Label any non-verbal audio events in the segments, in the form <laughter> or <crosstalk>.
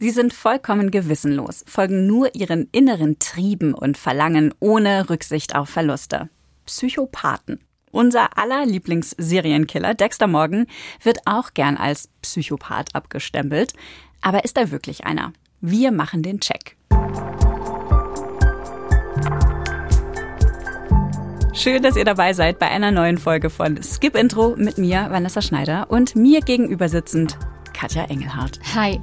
Sie sind vollkommen gewissenlos, folgen nur ihren inneren Trieben und Verlangen ohne Rücksicht auf Verluste. Psychopathen. Unser aller Lieblingsserienkiller Dexter Morgan wird auch gern als Psychopath abgestempelt. Aber ist er wirklich einer? Wir machen den Check. Schön, dass ihr dabei seid bei einer neuen Folge von Skip Intro mit mir, Vanessa Schneider, und mir gegenüber sitzend Katja Engelhardt. Hi.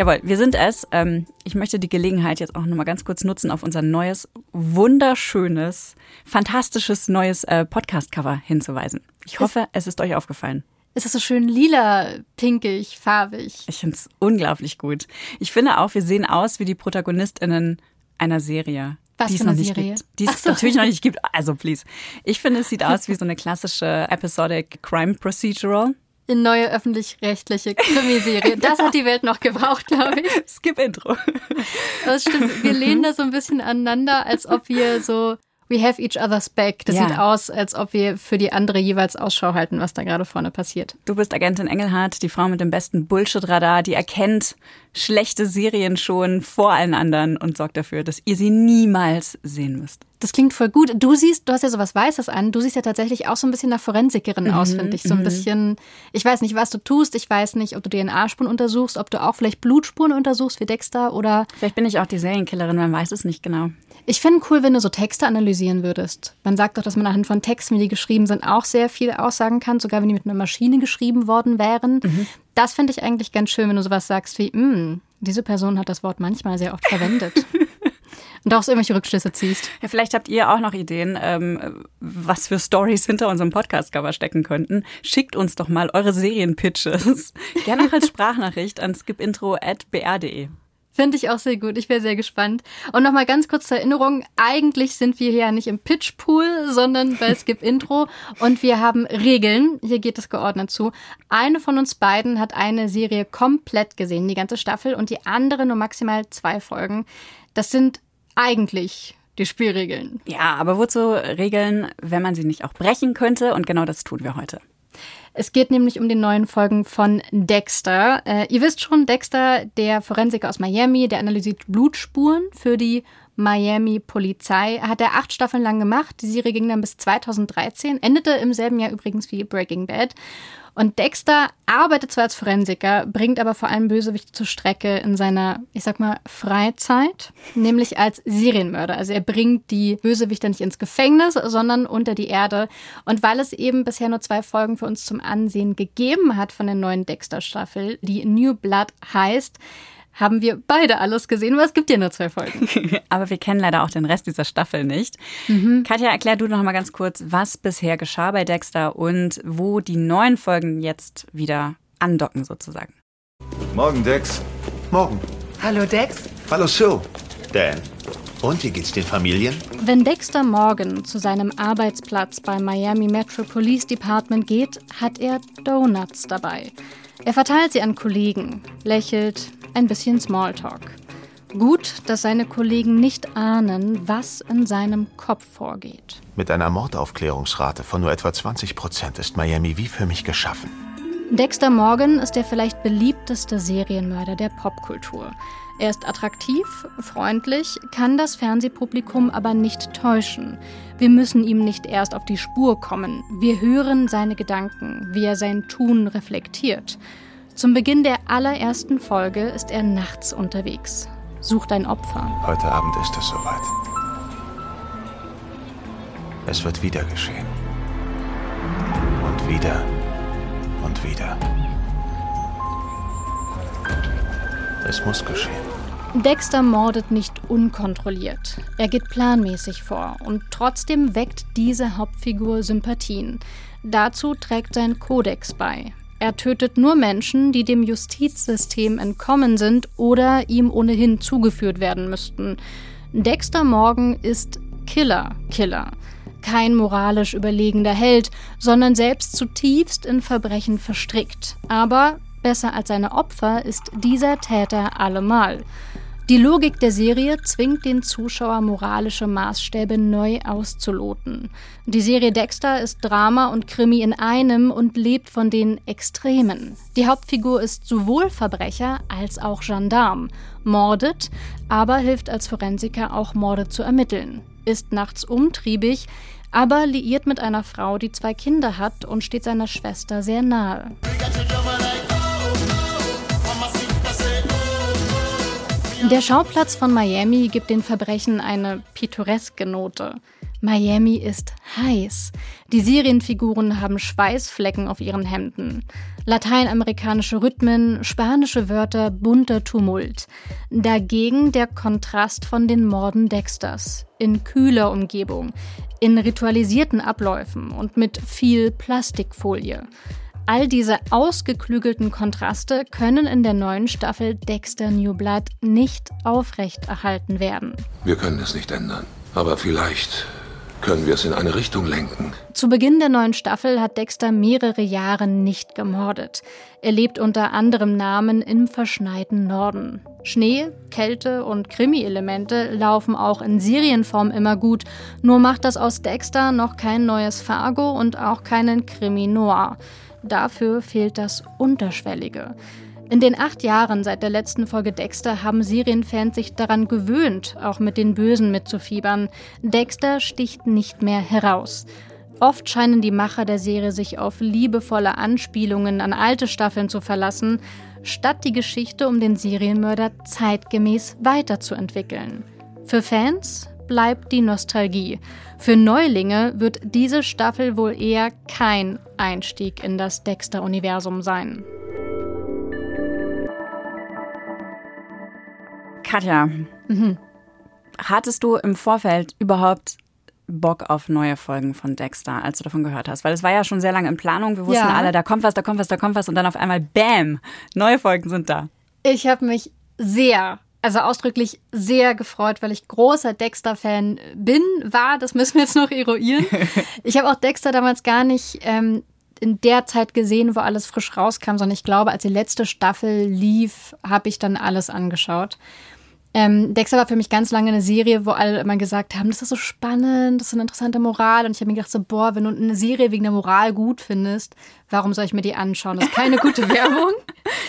Jawohl, wir sind es. Ähm, ich möchte die Gelegenheit jetzt auch nochmal ganz kurz nutzen, auf unser neues, wunderschönes, fantastisches neues äh, Podcast-Cover hinzuweisen. Ich hoffe, es ist euch aufgefallen. Es ist so schön lila, pinkig, farbig. Ich finde es unglaublich gut. Ich finde auch, wir sehen aus wie die ProtagonistInnen einer Serie. Was die für es eine Serie? gibt. Die es so. natürlich noch nicht gibt. Also, please. Ich finde, es sieht aus wie so eine klassische Episodic Crime Procedural. Eine neue öffentlich-rechtliche Krimiserie. Das hat die Welt noch gebraucht, glaube ich. <laughs> Skip Intro. Das stimmt. Wir lehnen da so ein bisschen aneinander, als ob wir so We have each other's back. Das Ja. sieht aus, als ob wir für die andere jeweils Ausschau halten, was da gerade vorne passiert. Du bist Agentin Engelhardt, die Frau mit dem besten Bullshit-Radar, die erkennt schlechte Serien schon vor allen anderen und sorgt dafür, dass ihr sie niemals sehen müsst. Das klingt voll gut. Du siehst, du hast ja sowas Weißes an. Du siehst ja tatsächlich auch so ein bisschen nach Forensikerin aus, finde ich. So ein bisschen, ich weiß nicht, was du tust. Ich weiß nicht, ob du DNA-Spuren untersuchst, ob du auch vielleicht Blutspuren untersuchst wie Dexter oder Vielleicht bin ich auch die Serienkillerin, man weiß es nicht genau. Ich finde cool, wenn du so Texte analysieren würdest. Man sagt doch, dass man anhand von Texten, wie die geschrieben sind, auch sehr viel aussagen kann, sogar wenn die mit einer Maschine geschrieben worden wären. Das finde ich eigentlich ganz schön, wenn du sowas sagst wie, "Hm, diese Person hat das Wort manchmal sehr oft verwendet. <laughs> Und daraus irgendwelche Rückschlüsse ziehst. Ja, vielleicht habt ihr auch noch Ideen, ähm, was für Stories hinter unserem Podcast-Cover stecken könnten. Schickt uns doch mal eure Serienpitches. <laughs> Gerne auch als Sprachnachricht an skipintro.br.de. Finde ich auch sehr gut. Ich wäre sehr gespannt. Und nochmal ganz kurz zur Erinnerung. Eigentlich sind wir hier ja nicht im Pitchpool, sondern bei Skip Intro. Und wir haben Regeln. Hier geht es geordnet zu. Eine von uns beiden hat eine Serie komplett gesehen, die ganze Staffel, und die andere nur maximal zwei Folgen. Das sind eigentlich die Spielregeln. Ja, aber wozu Regeln, wenn man sie nicht auch brechen könnte? Und genau das tun wir heute. Es geht nämlich um die neuen Folgen von Dexter. Äh, ihr wisst schon, Dexter, der Forensiker aus Miami, der analysiert Blutspuren für die Miami-Polizei. Hat er acht Staffeln lang gemacht. Die Serie ging dann bis 2013, endete im selben Jahr übrigens wie Breaking Bad. Und Dexter arbeitet zwar als Forensiker, bringt aber vor allem Bösewichte zur Strecke in seiner, ich sag mal, Freizeit, nämlich als Serienmörder. Also er bringt die Bösewichte nicht ins Gefängnis, sondern unter die Erde. Und weil es eben bisher nur zwei Folgen für uns zum Ansehen gegeben hat von der neuen Dexter-Staffel, die New Blood heißt, haben wir beide alles gesehen, aber es gibt ja nur zwei Folgen. <laughs> Aber wir kennen leider auch den Rest dieser Staffel nicht. Katja, erklär du noch mal ganz kurz, was bisher geschah bei Dexter und wo die neuen Folgen jetzt wieder andocken sozusagen. Morgen, Dex. Morgen. Hallo Dex. Hallo, Sue. Dan. Und wie geht's den Familien? Wenn Dexter Morgan zu seinem Arbeitsplatz beim Miami Metro Police Department geht, hat er Donuts dabei. Er verteilt sie an Kollegen, lächelt, ein bisschen Smalltalk. Gut, dass seine Kollegen nicht ahnen, was in seinem Kopf vorgeht. Mit einer Mordaufklärungsrate von nur etwa 20 Prozent ist Miami wie für mich geschaffen. Dexter Morgan ist der vielleicht beliebteste Serienmörder der Popkultur. Er ist attraktiv, freundlich, kann das Fernsehpublikum aber nicht täuschen. Wir müssen ihm nicht erst auf die Spur kommen. Wir hören seine Gedanken, wie er sein Tun reflektiert. Zum Beginn der allerersten Folge ist er nachts unterwegs, sucht ein Opfer. Heute Abend ist es soweit. Es wird wieder geschehen. Und wieder. Und wieder. Es muss geschehen. Dexter mordet nicht unkontrolliert. Er geht planmäßig vor und trotzdem weckt diese Hauptfigur Sympathien. Dazu trägt sein Kodex bei. Er tötet nur Menschen, die dem Justizsystem entkommen sind oder ihm ohnehin zugeführt werden müssten. Dexter Morgan ist Killer, Killer. Kein moralisch überlegender Held, sondern selbst zutiefst in Verbrechen verstrickt. Aber besser als seine Opfer ist dieser Täter allemal. Die Logik der Serie zwingt den Zuschauer, moralische Maßstäbe neu auszuloten. Die Serie Dexter ist Drama und Krimi in einem und lebt von den Extremen. Die Hauptfigur ist sowohl Verbrecher als auch Gendarm, mordet, aber hilft als Forensiker auch Morde zu ermitteln, ist nachts umtriebig, aber liiert mit einer Frau, die zwei Kinder hat und steht seiner Schwester sehr nahe. Der Schauplatz von Miami gibt den Verbrechen eine pittoreske Note. Miami ist heiß. Die Serienfiguren haben Schweißflecken auf ihren Hemden. Lateinamerikanische Rhythmen, spanische Wörter, bunter Tumult. Dagegen der Kontrast von den Morden Dexters. In kühler Umgebung, in ritualisierten Abläufen und mit viel Plastikfolie. All diese ausgeklügelten Kontraste können in der neuen Staffel Dexter New Blood nicht aufrechterhalten werden. Wir können es nicht ändern, aber vielleicht können wir es in eine Richtung lenken. Zu Beginn der neuen Staffel hat Dexter mehrere Jahre nicht gemordet. Er lebt unter anderem Namen im verschneiten Norden. Schnee, Kälte und Krimi-Elemente laufen auch in Serienform immer gut, nur macht das aus Dexter noch kein neues Fargo und auch keinen Krimi Noir. Dafür fehlt das Unterschwellige. In den acht Jahren seit der letzten Folge Dexter haben Serienfans sich daran gewöhnt, auch mit den Bösen mitzufiebern. Dexter sticht nicht mehr heraus. Oft scheinen die Macher der Serie sich auf liebevolle Anspielungen an alte Staffeln zu verlassen, statt die Geschichte um den Serienmörder zeitgemäß weiterzuentwickeln. Für Fans bleibt die Nostalgie. Für Neulinge wird diese Staffel wohl eher kein Einstieg in das Dexter-Universum sein. Katja, mhm. hattest du im Vorfeld überhaupt Bock auf neue Folgen von Dexter, als du davon gehört hast? Weil es war ja schon sehr lange in Planung. Wir wussten ja. alle, da kommt was, da kommt was, da kommt was und dann auf einmal, bam, neue Folgen sind da. Ich habe mich sehr also ausdrücklich sehr gefreut, weil ich großer Dexter-Fan bin, war. Das müssen wir jetzt noch eruieren. <laughs> Ich habe auch Dexter damals gar nicht ähm, in der Zeit gesehen, wo alles frisch rauskam, sondern ich glaube, als die letzte Staffel lief, habe ich dann alles angeschaut. Ähm, Dexter war für mich ganz lange eine Serie, wo alle immer gesagt haben, das ist so spannend, das ist eine interessante Moral. Und ich habe mir gedacht, so, boah, wenn du eine Serie wegen der Moral gut findest, warum soll ich mir die anschauen? Das ist keine gute <laughs> Werbung.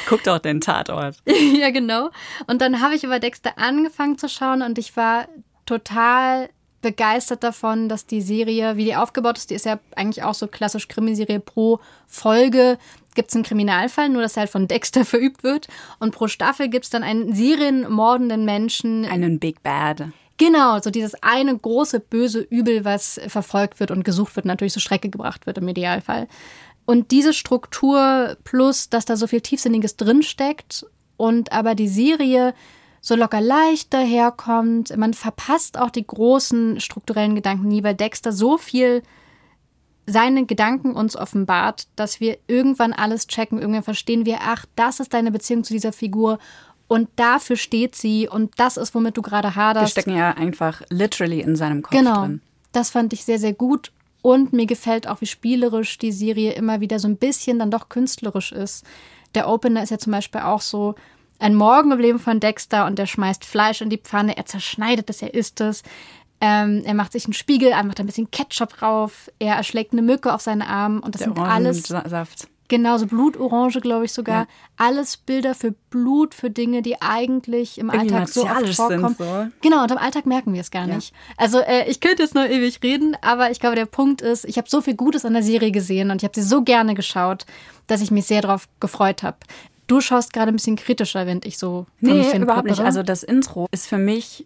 Guck doch den Tatort. <laughs> ja, genau. Und dann habe ich über Dexter angefangen zu schauen und ich war total begeistert davon, dass die Serie, wie die aufgebaut ist, die ist ja eigentlich auch so klassisch Krimiserie pro Folge gibt es einen Kriminalfall, nur dass er halt von Dexter <laughs> verübt wird. Und pro Staffel gibt es dann einen serienmordenden Menschen. Einen Big Bad. Genau, so dieses eine große böse Übel, was verfolgt wird und gesucht wird, natürlich zur Strecke gebracht wird im Idealfall. Und diese Struktur plus, dass da so viel Tiefsinniges drinsteckt und aber die Serie so locker leicht daherkommt. Man verpasst auch die großen strukturellen Gedanken nie, weil Dexter so viel seine Gedanken uns offenbart, dass wir irgendwann alles checken, irgendwann verstehen wir, ach, das ist deine Beziehung zu dieser Figur und dafür steht sie und das ist, womit du gerade haderst. Wir stecken ja einfach literally in seinem Kopf genau. drin. Das fand ich sehr, sehr gut und mir gefällt auch, wie spielerisch die Serie immer wieder so ein bisschen dann doch künstlerisch ist. Der Opener ist ja zum Beispiel auch so, ein Morgen im Leben von Dexter und der schmeißt Fleisch in die Pfanne, er zerschneidet es, er isst es. Ähm, er macht sich einen Spiegel, er macht ein bisschen Ketchup drauf, er erschlägt eine Mücke auf seinen Arm und das der sind alles. Saft. Genau, so Blutorange, glaube ich sogar. Ja. Alles Bilder für Blut, für Dinge, die eigentlich im Irgendwie Alltag so oft vorkommen. So. Genau, und im Alltag merken wir es gar ja. nicht. Also äh, ich könnte jetzt noch ewig reden, aber ich glaube, der Punkt ist, ich habe so viel Gutes an der Serie gesehen und ich habe sie so gerne geschaut, dass ich mich sehr darauf gefreut habe. Du schaust gerade ein bisschen kritischer, wenn ich so. Nee, überhaupt nicht. Also das Intro ist für mich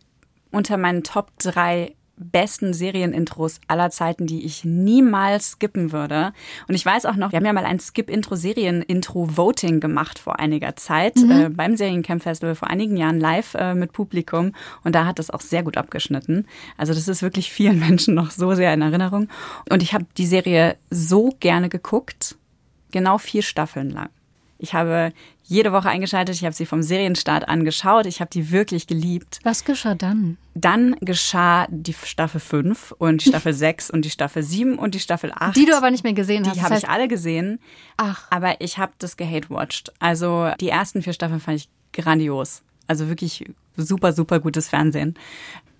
unter meinen Top 3 besten Serienintros aller Zeiten, die ich niemals skippen würde. Und ich weiß auch noch, wir haben ja mal ein Skip-Intro-Serien-Intro-Voting gemacht vor einiger Zeit mhm. äh, beim Seriencamp Festival vor einigen Jahren live äh, mit Publikum. Und da hat das auch sehr gut abgeschnitten. Also das ist wirklich vielen <laughs> Menschen noch so sehr in Erinnerung. Und ich habe die Serie so gerne geguckt, genau vier Staffeln lang. Ich habe jede Woche eingeschaltet. Ich habe sie vom Serienstart angeschaut. Ich habe die wirklich geliebt. Was geschah dann? Dann geschah die Staffel 5 und die Staffel <laughs> 6 und die Staffel 7 und die Staffel 8. Die du aber nicht mehr gesehen hast. Die habe ich alle gesehen. Ach. Aber ich habe das gehate-watched. Also die ersten vier Staffeln fand ich grandios. Also wirklich super, super gutes Fernsehen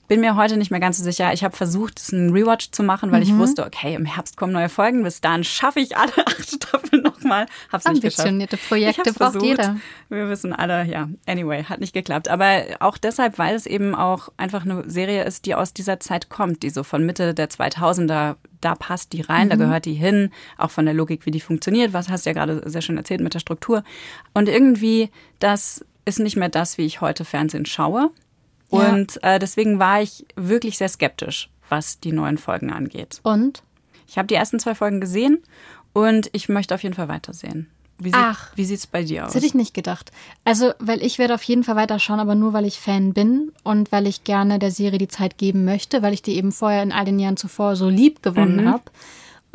bin mir heute nicht mehr ganz so sicher. Ich habe versucht, einen Rewatch zu machen, weil mhm. ich wusste, okay, im Herbst kommen neue Folgen. Bis dahin schaffe ich alle <laughs> acht Staffeln nochmal. Hab's nicht geschafft. Ambitionierte Projekte braucht versucht. jeder. Wir wissen alle, ja. Anyway, hat nicht geklappt. Aber auch deshalb, weil es eben auch einfach eine Serie ist, die aus dieser Zeit kommt, die so von Mitte der 2000er da passt die rein, mhm. da gehört die hin, auch von der Logik, wie die funktioniert. Was hast du ja gerade sehr schön erzählt mit der Struktur. Und irgendwie, das ist nicht mehr das, wie ich heute Fernsehen schaue. Und äh, deswegen war ich wirklich sehr skeptisch, was die neuen Folgen angeht. Und? Ich habe die ersten zwei Folgen gesehen und ich möchte auf jeden Fall weitersehen. Wie, sieht, Ach, wie sieht's bei dir aus? Das hätte ich nicht gedacht. Also, weil ich werde auf jeden Fall weiterschauen, aber nur, weil ich Fan bin und weil ich gerne der Serie die Zeit geben möchte, weil ich die eben vorher in all den Jahren zuvor so lieb gewonnen mhm. habe.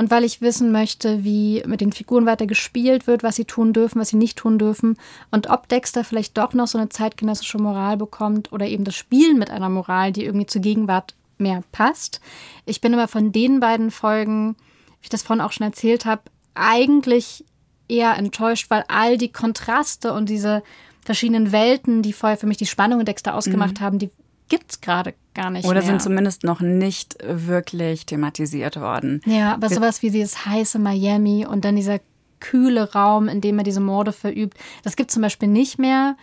Und weil ich wissen möchte, wie mit den Figuren weiter gespielt wird, was sie tun dürfen, was sie nicht tun dürfen und ob Dexter vielleicht doch noch so eine zeitgenössische Moral bekommt oder eben das Spielen mit einer Moral, die irgendwie zur Gegenwart mehr passt. Ich bin aber von den beiden Folgen, wie ich das vorhin auch schon erzählt habe, eigentlich eher enttäuscht, weil all die Kontraste und diese verschiedenen Welten, die vorher für mich die Spannung in Dexter ausgemacht mhm. haben, die gibt es gerade gar nicht. Oder mehr. sind zumindest noch nicht wirklich thematisiert worden. Ja, aber sowas wie dieses heiße Miami und dann dieser kühle Raum, in dem er diese Morde verübt, das gibt es zum Beispiel nicht mehr.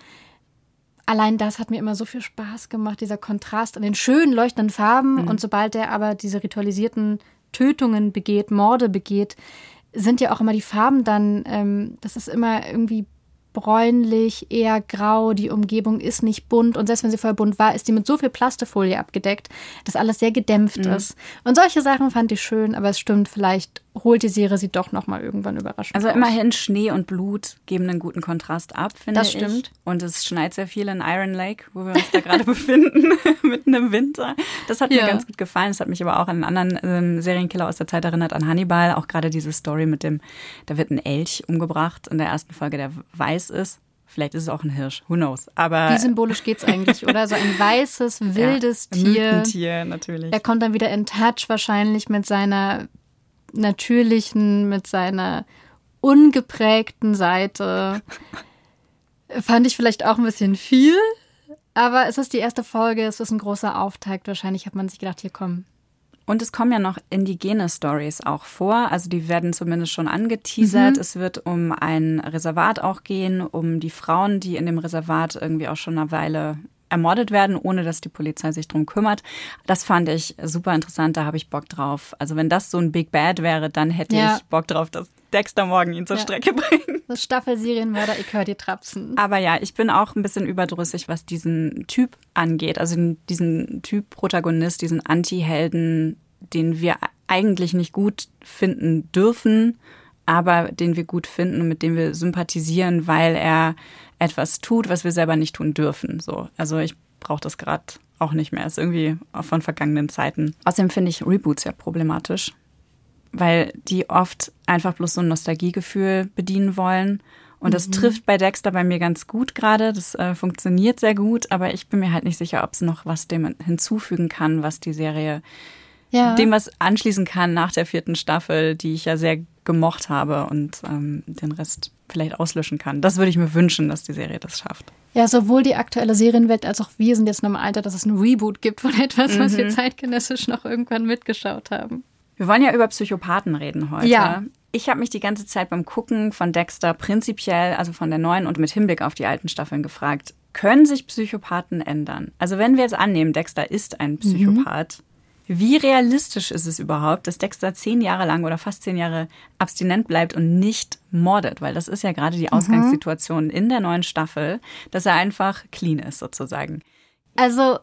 Allein das hat mir immer so viel Spaß gemacht, dieser Kontrast an den schönen leuchtenden Farben. Mhm. Und sobald er aber diese ritualisierten Tötungen begeht, Morde begeht, sind ja auch immer die Farben dann, ähm, das ist immer irgendwie bräunlich, eher grau, die Umgebung ist nicht bunt und selbst wenn sie vorher bunt war, ist die mit so viel Plastefolie abgedeckt, dass alles sehr gedämpft mhm. ist. Und solche Sachen fand ich schön, aber es stimmt, vielleicht holt die Serie sie doch noch mal irgendwann überraschend. Also immerhin Schnee und Blut geben einen guten Kontrast ab, finde ich. Das stimmt. Und es schneit sehr viel in Iron Lake, wo wir uns da gerade <laughs> befinden, <laughs> mitten im Winter. Das hat ja. mir ganz gut gefallen. Das hat mich aber auch an einen anderen ähm, Serienkiller aus der Zeit erinnert, an Hannibal. Auch gerade diese Story mit dem, da wird ein Elch umgebracht in der ersten Folge, der weiß ist. Vielleicht ist es auch ein Hirsch, who knows. Aber Wie symbolisch geht es eigentlich, oder? So ein weißes, <laughs> wildes ja, Tier. Ein Tier, natürlich. Er kommt dann wieder in Touch wahrscheinlich mit seiner natürlichen, mit seiner ungeprägten Seite. <laughs> Fand ich vielleicht auch ein bisschen viel. Aber es ist die erste Folge, es ist ein großer Auftakt. Wahrscheinlich hat man sich gedacht, hier komm. Und es kommen ja noch indigene Stories auch vor. Also die werden zumindest schon angeteasert. Mhm. Es wird um ein Reservat auch gehen, um die Frauen, die in dem Reservat irgendwie auch schon eine Weile ermordet werden, ohne dass die Polizei sich drum kümmert. Das fand ich super interessant, da habe ich Bock drauf. Also wenn das so ein Big Bad wäre, dann hätte ja. ich Bock drauf, dass Dexter morgen ihn zur ja. Strecke bringt. Das Staffelserienmörder, ich höre dir trapsen. Aber ja, ich bin auch ein bisschen überdrüssig, was diesen Typ angeht. Also diesen Typ Protagonist, diesen Anti-Helden, den wir eigentlich nicht gut finden dürfen, aber den wir gut finden und mit dem wir sympathisieren, weil er etwas tut, was wir selber nicht tun dürfen. So, also ich brauche das gerade auch nicht mehr. Ist irgendwie von vergangenen Zeiten. Außerdem finde ich Reboots ja problematisch, weil die oft einfach bloß so ein Nostalgiegefühl bedienen wollen. Und das mhm. trifft bei Dexter bei mir ganz gut gerade. Das äh, funktioniert sehr gut, aber ich bin mir halt nicht sicher, ob es noch was dem hinzufügen kann, was die Serie ja. dem was anschließen kann nach der vierten Staffel, die ich ja sehr gemocht habe und ähm, den Rest vielleicht auslöschen kann. Das würde ich mir wünschen, dass die Serie das schafft. Ja, sowohl die aktuelle Serienwelt als auch wir sind jetzt noch im Alter, dass es ein Reboot gibt von <laughs> etwas, mhm. was wir mhm. zeitgenössisch noch irgendwann mitgeschaut haben. Wir wollen ja über Psychopathen reden heute. Ja. Ich habe mich die ganze Zeit beim Gucken von Dexter prinzipiell, also von der neuen und mit Hinblick auf die alten Staffeln gefragt, können sich Psychopathen ändern? Also wenn wir jetzt annehmen, Dexter ist ein Psychopath, mhm. Wie realistisch ist es überhaupt, dass Dexter zehn Jahre lang oder fast zehn Jahre abstinent bleibt und nicht mordet? Weil das ist ja gerade die mhm. Ausgangssituation mhm. in der neuen Staffel, dass er einfach clean ist sozusagen. Also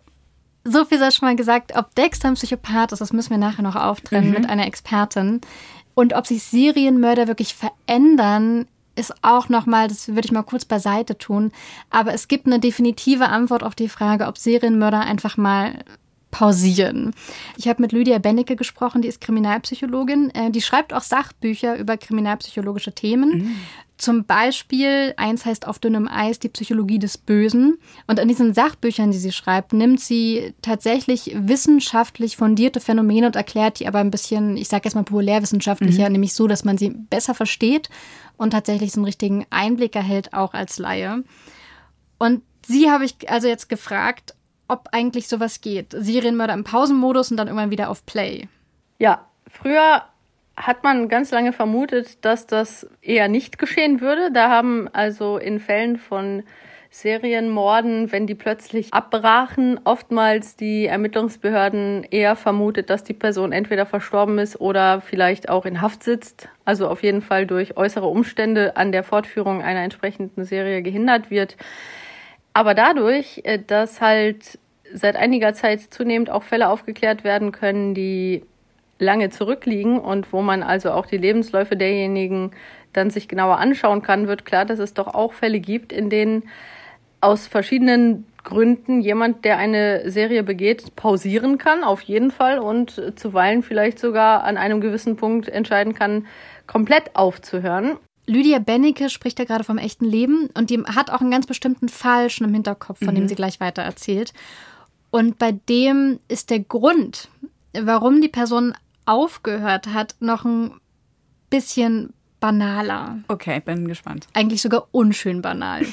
so viel sei schon mal gesagt, ob Dexter ein Psychopath ist, das müssen wir nachher noch auftrennen mhm. mit einer Expertin. Und ob sich Serienmörder wirklich verändern, ist auch nochmal, das würde ich mal kurz beiseite tun. Aber es gibt eine definitive Antwort auf die Frage, ob Serienmörder einfach mal pausieren. Ich habe mit Lydia Bennecke gesprochen, die ist Kriminalpsychologin. Äh, die schreibt auch Sachbücher über kriminalpsychologische Themen. Mhm. Zum Beispiel, eins heißt Auf dünnem Eis, die Psychologie des Bösen. Und in diesen Sachbüchern, die sie schreibt, nimmt sie tatsächlich wissenschaftlich fundierte Phänomene und erklärt die aber ein bisschen, ich sage jetzt mal populärwissenschaftlicher, mhm. nämlich so, dass man sie besser versteht und tatsächlich so einen richtigen Einblick erhält, auch als Laie. Und Sie habe ich also jetzt gefragt, ob eigentlich sowas geht. Serienmörder im Pausenmodus und dann irgendwann wieder auf Play. Ja, früher hat man ganz lange vermutet, dass das eher nicht geschehen würde. Da haben also in Fällen von Serienmorden, wenn die plötzlich abbrachen, oftmals die Ermittlungsbehörden eher vermutet, dass die Person entweder verstorben ist oder vielleicht auch in Haft sitzt. Also auf jeden Fall durch äußere Umstände an der Fortführung einer entsprechenden Serie gehindert wird. Aber dadurch, äh, dass halt seit einiger Zeit zunehmend auch Fälle aufgeklärt werden können, die lange zurückliegen und wo man also auch die Lebensläufe derjenigen dann sich genauer anschauen kann, wird klar, dass es doch auch Fälle gibt, in denen aus verschiedenen Gründen jemand, der eine Serie begeht, pausieren kann, auf jeden Fall, und zuweilen vielleicht sogar an einem gewissen Punkt entscheiden kann, komplett aufzuhören. Lydia Bennecke spricht ja gerade vom echten Leben und die hat auch einen ganz bestimmten Fall schon im Hinterkopf, von mhm. dem sie gleich weiter erzählt. Und bei dem ist der Grund, warum die Person aufgehört hat, noch ein bisschen banaler. Okay, bin gespannt. Eigentlich sogar unschön banal.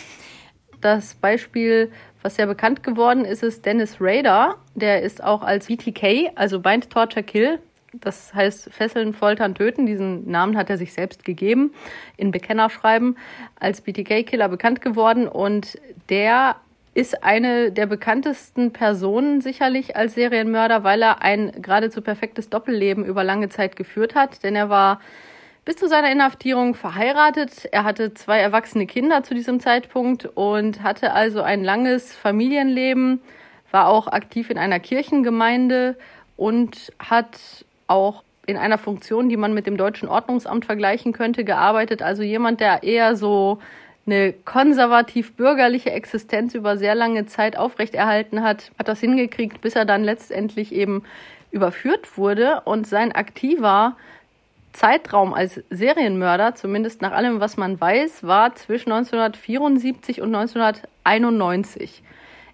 Das Beispiel, was sehr bekannt geworden ist, ist Dennis Rader. Der ist auch als BTK, also Bind, Torture, Kill, das heißt Fesseln, Foltern, Töten. Diesen Namen hat er sich selbst gegeben, in Bekennerschreiben, als BTK-Killer bekannt geworden. Und der ist eine der bekanntesten Personen sicherlich als Serienmörder, weil er ein geradezu perfektes Doppelleben über lange Zeit geführt hat. Denn er war bis zu seiner Inhaftierung verheiratet. Er hatte zwei erwachsene Kinder zu diesem Zeitpunkt und hatte also ein langes Familienleben, war auch aktiv in einer Kirchengemeinde und hat auch in einer Funktion, die man mit dem deutschen Ordnungsamt vergleichen könnte, gearbeitet. Also jemand, der eher so eine konservativ-bürgerliche Existenz über sehr lange Zeit aufrechterhalten hat, hat das hingekriegt, bis er dann letztendlich eben überführt wurde und sein aktiver Zeitraum als Serienmörder, zumindest nach allem, was man weiß, war zwischen 1974 und 1991.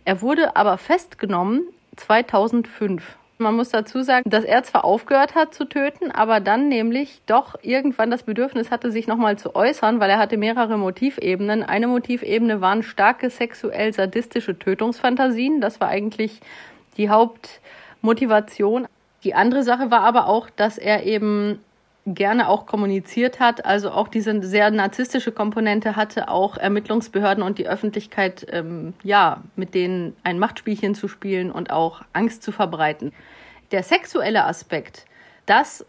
Er wurde aber festgenommen 2005. Man muss dazu sagen, dass er zwar aufgehört hat zu töten, aber dann nämlich doch irgendwann das Bedürfnis hatte, sich nochmal zu äußern, weil er hatte mehrere Motivebenen. Eine Motivebene waren starke sexuell sadistische Tötungsfantasien. Das war eigentlich die Hauptmotivation. Die andere Sache war aber auch, dass er eben gerne auch kommuniziert hat, also auch diese sehr narzisstische Komponente hatte, auch Ermittlungsbehörden und die Öffentlichkeit, ähm, ja, mit denen ein Machtspielchen zu spielen und auch Angst zu verbreiten. Der sexuelle Aspekt, das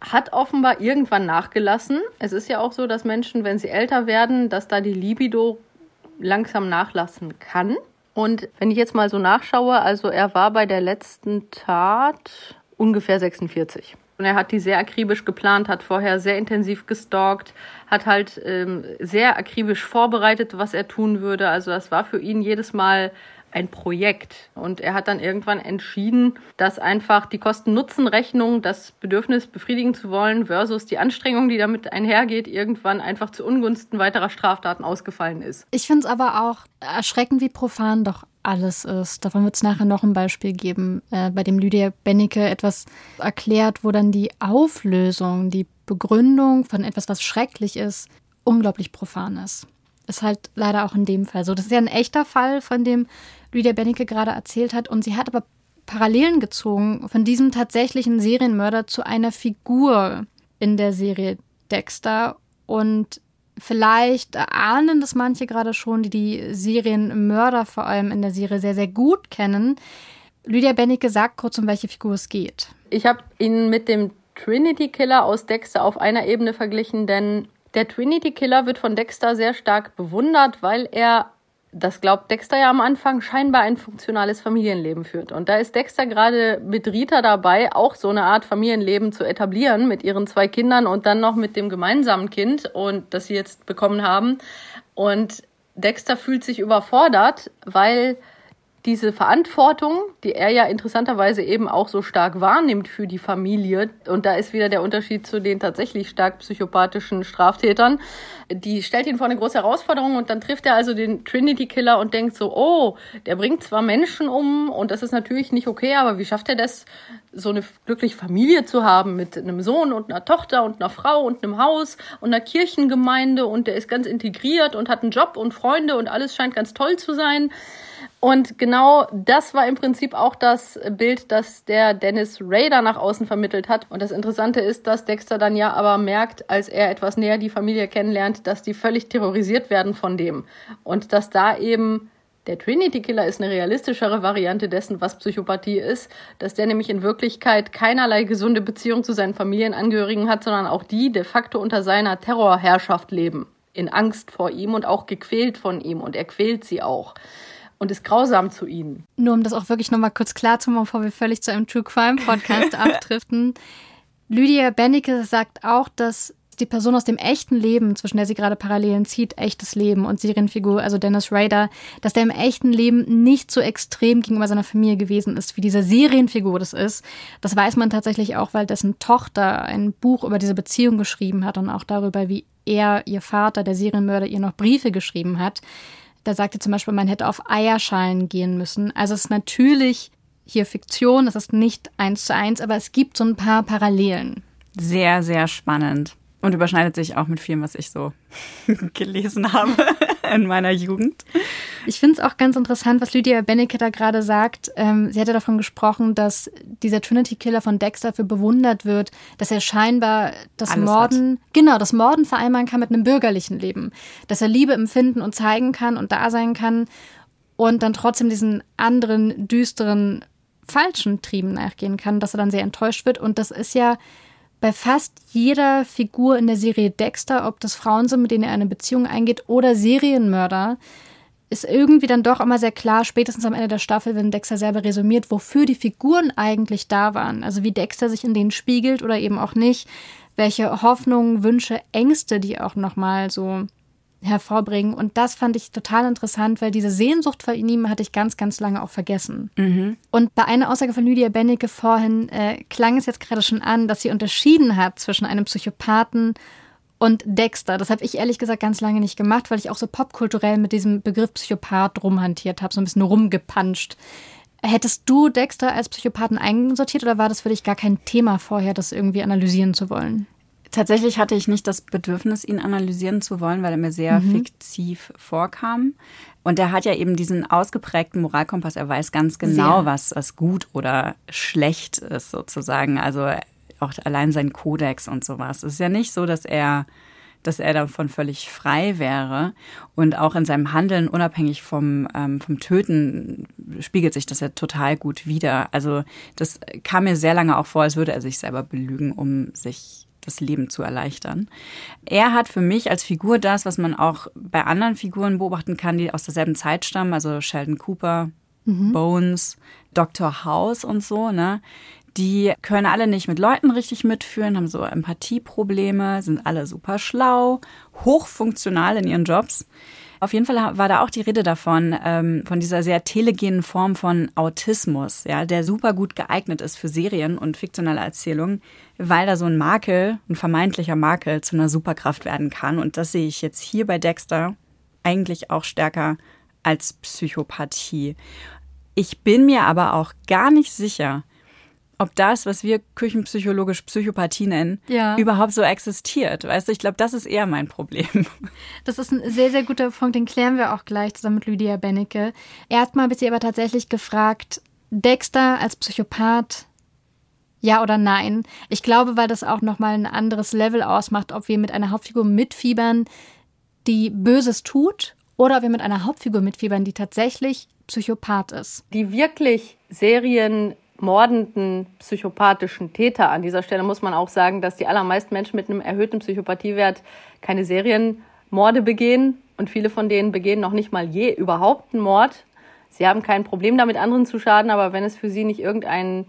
hat offenbar irgendwann nachgelassen. Es ist ja auch so, dass Menschen, wenn sie älter werden, dass da die Libido langsam nachlassen kann. Und wenn ich jetzt mal so nachschaue, also er war bei der letzten Tat ungefähr 46. Und er hat die sehr akribisch geplant, hat vorher sehr intensiv gestalkt, hat halt ähm, sehr akribisch vorbereitet, was er tun würde. Also das war für ihn jedes Mal ein Projekt. Und er hat dann irgendwann entschieden, dass einfach die Kosten-Nutzen-Rechnung, das Bedürfnis befriedigen zu wollen versus die Anstrengung, die damit einhergeht, irgendwann einfach zu Ungunsten weiterer Straftaten ausgefallen ist. Ich finde es aber auch erschreckend, wie profan doch alles ist. Davon wird es nachher noch ein Beispiel geben, äh, bei dem Lydia Bennecke etwas erklärt, wo dann die Auflösung, die Begründung von etwas, was schrecklich ist, unglaublich profan ist. Ist halt leider auch in dem Fall so. Das ist ja ein echter Fall, von dem Lydia Bennecke gerade erzählt hat. Und sie hat aber Parallelen gezogen von diesem tatsächlichen Serienmörder zu einer Figur in der Serie Dexter. Und vielleicht ahnen das manche gerade schon, die die Serienmörder vor allem in der Serie sehr, sehr gut kennen. Lydia Bennecke sagt kurz, um welche Figur es geht. Ich habe ihn mit dem Trinity Killer aus Dexter auf einer Ebene verglichen, denn der Trinity Killer wird von Dexter sehr stark bewundert, weil er das glaubt Dexter ja am Anfang, scheinbar ein funktionales Familienleben führt. Und da ist Dexter gerade mit Rita dabei, auch so eine Art Familienleben zu etablieren mit ihren zwei Kindern und dann noch mit dem gemeinsamen Kind und das sie jetzt bekommen haben. Und Dexter fühlt sich überfordert, weil diese Verantwortung, die er ja interessanterweise eben auch so stark wahrnimmt für die Familie, und da ist wieder der Unterschied zu den tatsächlich stark psychopathischen Straftätern, die stellt ihn vor eine große Herausforderung und dann trifft er also den Trinity Killer und denkt so, oh, der bringt zwar Menschen um und das ist natürlich nicht okay, aber wie schafft er das, so eine glückliche Familie zu haben mit einem Sohn und einer Tochter und einer Frau und einem Haus und einer Kirchengemeinde und der ist ganz integriert und hat einen Job und Freunde und alles scheint ganz toll zu sein. Und genau das war im Prinzip auch das Bild, das der Dennis Rader nach außen vermittelt hat. Und das Interessante ist, dass Dexter dann ja aber merkt, als er etwas näher die Familie kennenlernt, dass die völlig terrorisiert werden von dem. Und dass da eben der Trinity Killer ist eine realistischere Variante dessen, was Psychopathie ist, dass der nämlich in Wirklichkeit keinerlei gesunde Beziehung zu seinen Familienangehörigen hat, sondern auch die de facto unter seiner Terrorherrschaft leben. In Angst vor ihm und auch gequält von ihm. Und er quält sie auch und ist grausam zu ihnen. Nur um das auch wirklich nochmal kurz klar zu machen, bevor wir völlig zu einem True Crime Podcast <laughs> abdriften. Lydia Bennecke sagt auch, dass die Person aus dem echten Leben, zwischen der sie gerade Parallelen zieht, echtes Leben und Serienfigur, also Dennis Rader, dass der im echten Leben nicht so extrem gegenüber seiner Familie gewesen ist, wie diese Serienfigur das ist. Das weiß man tatsächlich auch, weil dessen Tochter ein Buch über diese Beziehung geschrieben hat und auch darüber, wie er, ihr Vater, der Serienmörder, ihr noch Briefe geschrieben hat. Da sagte zum Beispiel, man hätte auf Eierschalen gehen müssen. Also es ist natürlich hier Fiktion, es ist nicht eins zu eins, aber es gibt so ein paar Parallelen. Sehr, sehr spannend. Und überschneidet sich auch mit vielem, was ich so <laughs> gelesen habe <laughs> in meiner Jugend. Ich finde es auch ganz interessant, was Lydia Bennecke da gerade sagt. Ähm, sie hatte davon gesprochen, dass dieser Trinity-Killer von Dexter für bewundert wird, dass er scheinbar das Alles Morden, hat. genau, das Morden vereinbaren kann mit einem bürgerlichen Leben. Dass er Liebe empfinden und zeigen kann und da sein kann und dann trotzdem diesen anderen, düsteren, falschen Trieben nachgehen kann, dass er dann sehr enttäuscht wird. Und das ist ja bei fast jeder Figur in der Serie Dexter, ob das Frauen sind, mit denen er eine Beziehung eingeht, oder Serienmörder, ist irgendwie dann doch immer sehr klar, spätestens am Ende der Staffel, wenn Dexter selber resümiert, wofür die Figuren eigentlich da waren. Also wie Dexter sich in denen spiegelt oder eben auch nicht, welche Hoffnungen, Wünsche, Ängste die auch nochmal so hervorbringen. Und das fand ich total interessant, weil diese Sehnsucht vor ihm hatte ich ganz, ganz lange auch vergessen. Mhm. Und bei einer Aussage von Lydia Bennecke vorhin äh, klang es jetzt gerade schon an, dass sie unterschieden hat zwischen einem Psychopathen und Dexter. Das habe ich ehrlich gesagt ganz lange nicht gemacht, weil ich auch so popkulturell mit diesem Begriff Psychopath rumhantiert habe, so ein bisschen rumgepanscht. Hättest du Dexter als Psychopathen einsortiert oder war das für dich gar kein Thema vorher, das irgendwie analysieren zu wollen? Tatsächlich hatte ich nicht das Bedürfnis, ihn analysieren zu wollen, weil er mir sehr mhm. fiktiv vorkam. Und er hat ja eben diesen ausgeprägten Moralkompass. Er weiß ganz genau, was, was gut oder schlecht ist, sozusagen. Also auch allein sein Kodex und sowas. Es ist ja nicht so, dass er dass er davon völlig frei wäre. Und auch in seinem Handeln, unabhängig vom, ähm, vom Töten, spiegelt sich das ja total gut wider. Also das kam mir sehr lange auch vor, als würde er sich selber belügen, um sich das Leben zu erleichtern. Er hat für mich als Figur das, was man auch bei anderen Figuren beobachten kann, die aus derselben Zeit stammen, also Sheldon Cooper, mhm. Bones, Dr. House und so, ne? Die können alle nicht mit Leuten richtig mitführen, haben so Empathieprobleme, sind alle super schlau, hochfunktional in ihren Jobs. Auf jeden Fall war da auch die Rede davon, ähm, von dieser sehr telegenen Form von Autismus, ja, der super gut geeignet ist für Serien und fiktionale Erzählungen, weil da so ein Makel, ein vermeintlicher Makel zu einer Superkraft werden kann. Und das sehe ich jetzt hier bei Dexter eigentlich auch stärker als Psychopathie. Ich bin mir aber auch gar nicht sicher, ob das, was wir küchenpsychologisch Psychopathie nennen, ja. überhaupt so existiert. Weißt du, ich glaube, das ist eher mein Problem. <laughs> Das ist ein sehr, sehr guter Punkt, den klären wir auch gleich zusammen mit Lydia Bennecke. Erstmal habe ich sie aber tatsächlich gefragt, Dexter als Psychopath, ja oder nein? Ich glaube, weil das auch nochmal ein anderes Level ausmacht, ob wir mit einer Hauptfigur mitfiebern, die Böses tut, oder ob wir mit einer Hauptfigur mitfiebern, die tatsächlich Psychopath ist. Die wirklich Serien mordenden psychopathischen Täter. An dieser Stelle muss man auch sagen, dass die allermeisten Menschen mit einem erhöhten Psychopathiewert keine Serienmorde begehen und viele von denen begehen noch nicht mal je überhaupt einen Mord. Sie haben kein Problem damit, anderen zu schaden, aber wenn es für sie nicht irgendeinen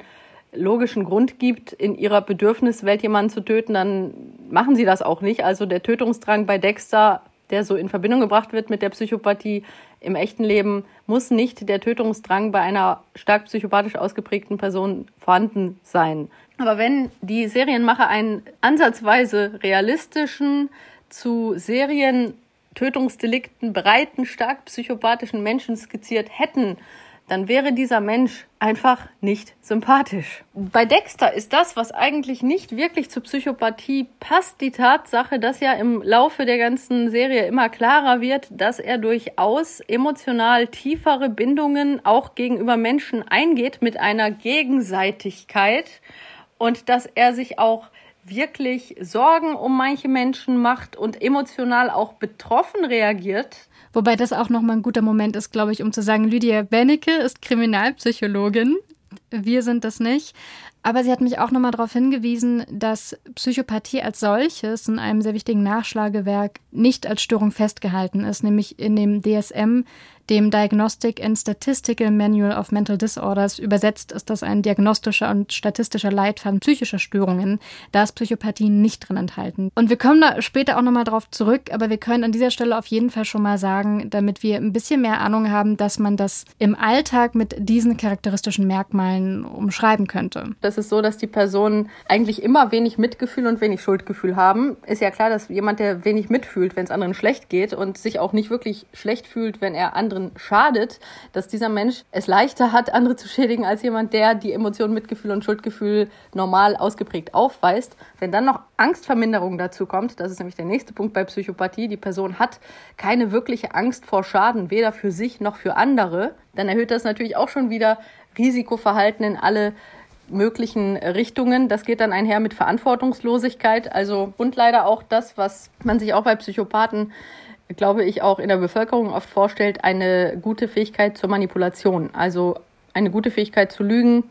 logischen Grund gibt, in ihrer Bedürfniswelt jemanden zu töten, dann machen sie das auch nicht. Also der Tötungsdrang bei Dexter der so in Verbindung gebracht wird mit der Psychopathie im echten Leben, muss nicht der Tötungsdrang bei einer stark psychopathisch ausgeprägten Person vorhanden sein. Aber wenn die Serienmacher einen ansatzweise realistischen, zu Serien Tötungsdelikten breiten, stark psychopathischen Menschen skizziert hätten, dann wäre dieser Mensch einfach nicht sympathisch. Bei Dexter ist das, was eigentlich nicht wirklich zur Psychopathie passt, die Tatsache, dass ja im Laufe der ganzen Serie immer klarer wird, dass er durchaus emotional tiefere Bindungen auch gegenüber Menschen eingeht mit einer Gegenseitigkeit und dass er sich auch wirklich Sorgen um manche Menschen macht und emotional auch betroffen reagiert. Wobei das auch nochmal ein guter Moment ist, glaube ich, um zu sagen, Lydia Bennecke ist Kriminalpsychologin. Wir sind das nicht. Aber sie hat mich auch nochmal darauf hingewiesen, dass Psychopathie als solches in einem sehr wichtigen Nachschlagewerk nicht als Störung festgehalten ist, nämlich in dem DSM dem Diagnostic and Statistical Manual of Mental Disorders. Übersetzt ist das ein diagnostischer und statistischer Leitfaden psychischer Störungen. Da ist Psychopathie nicht drin enthalten. Und wir kommen da später auch nochmal drauf zurück, aber wir können an dieser Stelle auf jeden Fall schon mal sagen, damit wir ein bisschen mehr Ahnung haben, dass man das im Alltag mit diesen charakteristischen Merkmalen umschreiben könnte. Das ist so, dass die Personen eigentlich immer wenig Mitgefühl und wenig Schuldgefühl haben. Ist ja klar, dass jemand, der wenig mitfühlt, wenn es anderen schlecht geht und sich auch nicht wirklich schlecht fühlt, wenn er anderen anderen schadet, dass dieser Mensch es leichter hat, andere zu schädigen, als jemand, der die Emotionen Mitgefühl und Schuldgefühl normal ausgeprägt aufweist. Wenn dann noch Angstverminderung dazu kommt, das ist nämlich der nächste Punkt bei Psychopathie, die Person hat keine wirkliche Angst vor Schaden, weder für sich noch für andere, dann erhöht das natürlich auch schon wieder Risikoverhalten in alle möglichen Richtungen. Das geht dann einher mit Verantwortungslosigkeit, also und leider auch das, was man sich auch bei Psychopathen glaube ich, auch in der Bevölkerung oft vorstellt, eine gute Fähigkeit zur Manipulation. Also eine gute Fähigkeit zu lügen,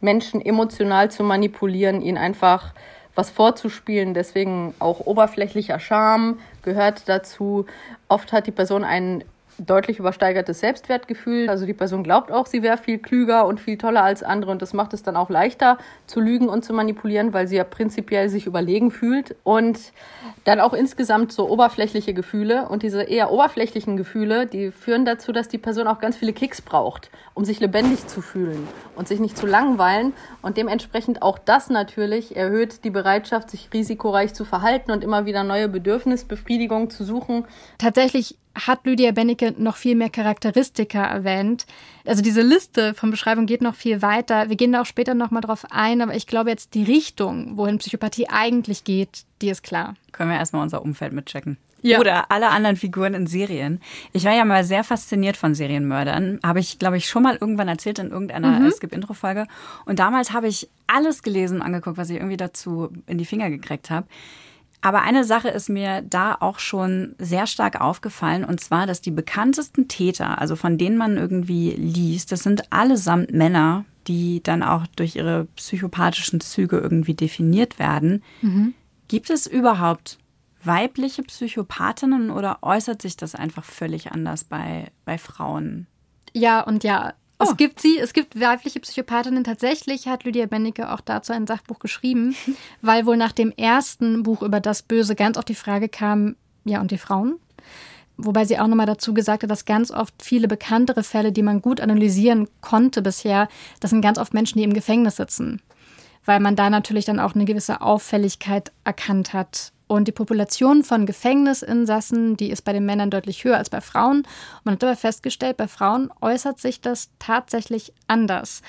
Menschen emotional zu manipulieren, ihnen einfach was vorzuspielen. Deswegen auch oberflächlicher Charme gehört dazu. Oft hat die Person einen deutlich übersteigertes Selbstwertgefühl. Also die Person glaubt auch, sie wäre viel klüger und viel toller als andere und das macht es dann auch leichter zu lügen und zu manipulieren, weil sie ja prinzipiell sich überlegen fühlt und dann auch insgesamt so oberflächliche Gefühle und diese eher oberflächlichen Gefühle, die führen dazu, dass die Person auch ganz viele Kicks braucht, um sich lebendig zu fühlen und sich nicht zu langweilen und dementsprechend auch das natürlich erhöht die Bereitschaft, sich risikoreich zu verhalten und immer wieder neue Bedürfnisbefriedigungen zu suchen. Tatsächlich hat Lydia Bennecke noch viel mehr Charakteristika erwähnt. Also diese Liste von Beschreibungen geht noch viel weiter. Wir gehen da auch später nochmal drauf ein, aber ich glaube jetzt die Richtung, wohin Psychopathie eigentlich geht, die ist klar. Können wir erstmal unser Umfeld mitchecken. Ja. Oder alle anderen Figuren in Serien. Ich war ja mal sehr fasziniert von Serienmördern. Habe ich, glaube ich, schon mal irgendwann erzählt in irgendeiner mhm. Skip-Intro-Folge. Und damals habe ich alles gelesen und angeguckt, was ich irgendwie dazu in die Finger gekriegt habe. Aber eine Sache ist mir da auch schon sehr stark aufgefallen, und zwar, dass die bekanntesten Täter, also von denen man irgendwie liest, das sind allesamt Männer, die dann auch durch ihre psychopathischen Züge irgendwie definiert werden. Mhm. Gibt es überhaupt weibliche Psychopathinnen oder äußert sich das einfach völlig anders bei, bei Frauen? Ja und ja. Es oh. gibt sie, es gibt weibliche Psychopathinnen. Tatsächlich hat Lydia Bennecke auch dazu ein Sachbuch geschrieben, <laughs> weil wohl nach dem ersten Buch über das Böse ganz oft die Frage kam, ja, und die Frauen? Wobei sie auch nochmal dazu gesagt hat, dass ganz oft viele bekanntere Fälle, die man gut analysieren konnte bisher, das sind ganz oft Menschen, die im Gefängnis sitzen. Weil man da natürlich dann auch eine gewisse Auffälligkeit erkannt hat. Und die Population von Gefängnisinsassen, die ist bei den Männern deutlich höher als bei Frauen. Man hat aber festgestellt, bei Frauen äußert sich das tatsächlich anders.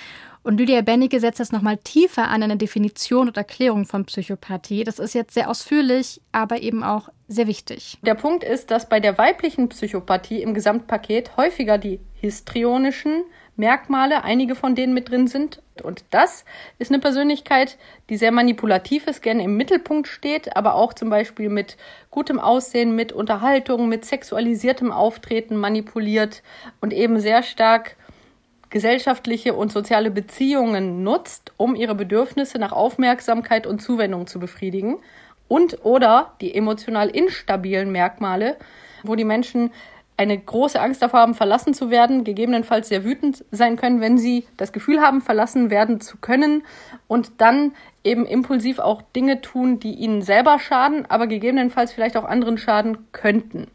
Und Lydia Bennige setzt das nochmal tiefer an eine Definition und Erklärung von Psychopathie. Das ist jetzt sehr ausführlich, aber eben auch sehr wichtig. Der Punkt ist, dass bei der weiblichen Psychopathie im Gesamtpaket häufiger die histrionischen, Merkmale, einige von denen mit drin sind. Und das ist eine Persönlichkeit, die sehr manipulativ ist, gerne im Mittelpunkt steht, aber auch zum Beispiel mit gutem Aussehen, mit Unterhaltung, mit sexualisiertem Auftreten manipuliert und eben sehr stark gesellschaftliche und soziale Beziehungen nutzt, um ihre Bedürfnisse nach Aufmerksamkeit und Zuwendung zu befriedigen. Und oder die emotional instabilen Merkmale, wo die Menschen eine große Angst davor haben, verlassen zu werden, gegebenenfalls sehr wütend sein können, wenn sie das Gefühl haben, verlassen werden zu können und dann eben impulsiv auch Dinge tun, die ihnen selber schaden, aber gegebenenfalls vielleicht auch anderen schaden könnten.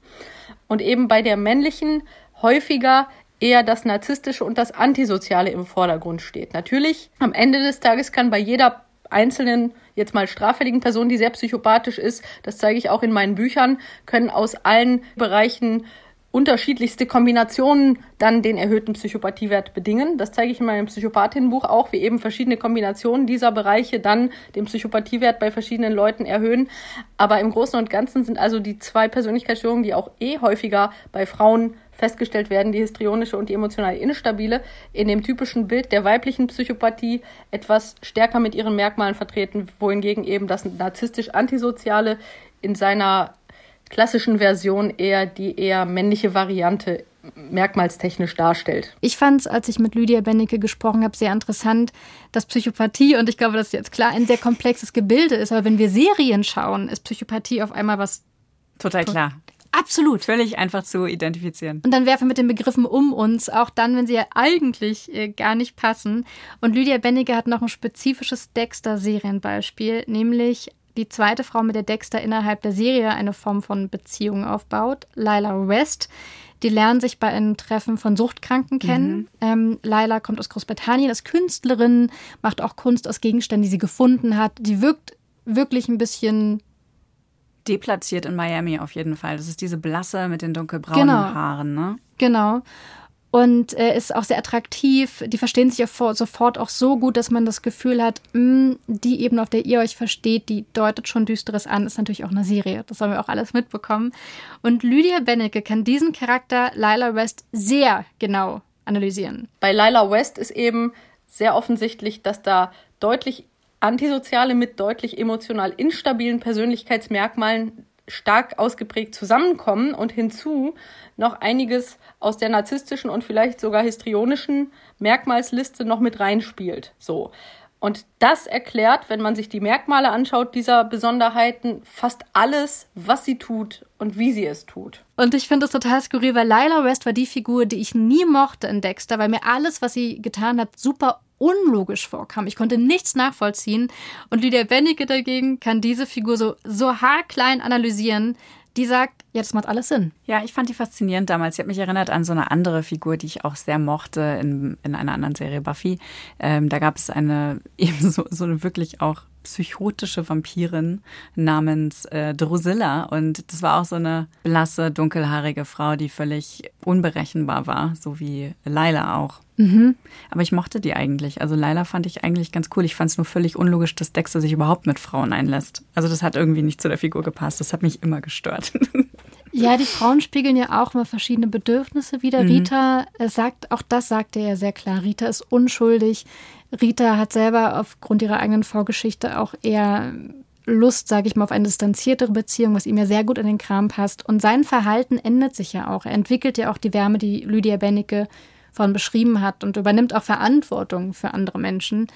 Und eben bei der männlichen häufiger eher das Narzisstische und das Antisoziale im Vordergrund steht. Natürlich, am Ende des Tages kann bei jeder einzelnen, jetzt mal straffälligen Person, die sehr psychopathisch ist, das zeige ich auch in meinen Büchern, können aus allen Bereichen unterschiedlichste Kombinationen dann den erhöhten Psychopathiewert bedingen. Das zeige ich in meinem Psychopathinnenbuch auch, wie eben verschiedene Kombinationen dieser Bereiche dann den Psychopathiewert bei verschiedenen Leuten erhöhen. Aber im Großen und Ganzen sind also die zwei Persönlichkeitsstörungen, die auch eh häufiger bei Frauen festgestellt werden, die histrionische und die emotional instabile, in dem typischen Bild der weiblichen Psychopathie etwas stärker mit ihren Merkmalen vertreten, wohingegen eben das narzisstisch-antisoziale in seiner klassischen Version eher die eher männliche Variante merkmalstechnisch darstellt. Ich fand es, als ich mit Lydia Bennecke gesprochen habe, sehr interessant, dass Psychopathie, und ich glaube, das ist jetzt klar, ein sehr komplexes Gebilde ist. Aber wenn wir Serien schauen, ist Psychopathie auf einmal was. Total klar. Absolut. Völlig einfach zu identifizieren. Und dann werfen wir mit den Begriffen um uns, auch dann, wenn sie ja eigentlich äh, gar nicht passen. Und Lydia Bennecke hat noch ein spezifisches Dexter-Serienbeispiel, nämlich die zweite Frau, mit der Dexter innerhalb der Serie eine Form von Beziehung aufbaut, Lila West. Die lernen sich bei einem Treffen von Suchtkranken kennen. Mhm. Ähm, Lila kommt aus Großbritannien, ist Künstlerin, macht auch Kunst aus Gegenständen, die sie gefunden hat. Die wirkt wirklich ein bisschen deplatziert in Miami auf jeden Fall. Das ist diese Blasse mit den dunkelbraunen genau. Haaren, ne? Genau und äh, ist auch sehr attraktiv. Die verstehen sich auch sofort auch so gut, dass man das Gefühl hat, mh, hm, die Ebene, auf der ihr euch versteht, die deutet schon Düsteres an, ist natürlich auch eine Serie. Das haben wir auch alles mitbekommen. Und Lydia Bennecke kann diesen Charakter Lila West sehr genau analysieren. Bei Lila West ist eben sehr offensichtlich, dass da deutlich Antisoziale mit deutlich emotional instabilen Persönlichkeitsmerkmalen stark ausgeprägt zusammenkommen und hinzu noch einiges aus der narzisstischen und vielleicht sogar histrionischen Merkmalsliste noch mit reinspielt. So. Und das erklärt, wenn man sich die Merkmale anschaut, dieser Besonderheiten, fast alles, was sie tut und wie sie es tut. Und ich finde es total skurril, weil Lila West war die Figur, die ich nie mochte in Dexter, weil mir alles, was sie getan hat, super unlogisch vorkam. Ich konnte nichts nachvollziehen. Und Lydia Bennecke dagegen kann diese Figur so, so haarklein analysieren. Die sagt, ja, macht alles Sinn. Ja, ich fand die faszinierend damals. Sie hat mich erinnert an so eine andere Figur, die ich auch sehr mochte in, in einer anderen Serie, Buffy. Ähm, da gab es eine <laughs> eben so, so eine wirklich auch psychotische Vampirin namens äh, Drusilla. Und das war auch so eine blasse, dunkelhaarige Frau, die völlig unberechenbar war, so wie Laila auch. Mhm. Aber ich mochte die eigentlich. Also Laila fand ich eigentlich ganz cool. Ich fand es nur völlig unlogisch, dass Dexter sich überhaupt mit Frauen einlässt. Also das hat irgendwie nicht zu der Figur gepasst. Das hat mich immer gestört. <laughs> Ja, die Frauen spiegeln ja auch immer verschiedene Bedürfnisse wieder. Mhm. Rita sagt, auch das sagt er ja sehr klar. Rita ist unschuldig. Rita hat selber aufgrund ihrer eigenen Vorgeschichte auch eher Lust, sage ich mal, auf eine distanziertere Beziehung, was ihm ja sehr gut in den Kram passt. Und sein Verhalten ändert sich ja auch. Er entwickelt ja auch die Wärme, die Lydia Bennecke von beschrieben hat und übernimmt auch Verantwortung für andere Menschen.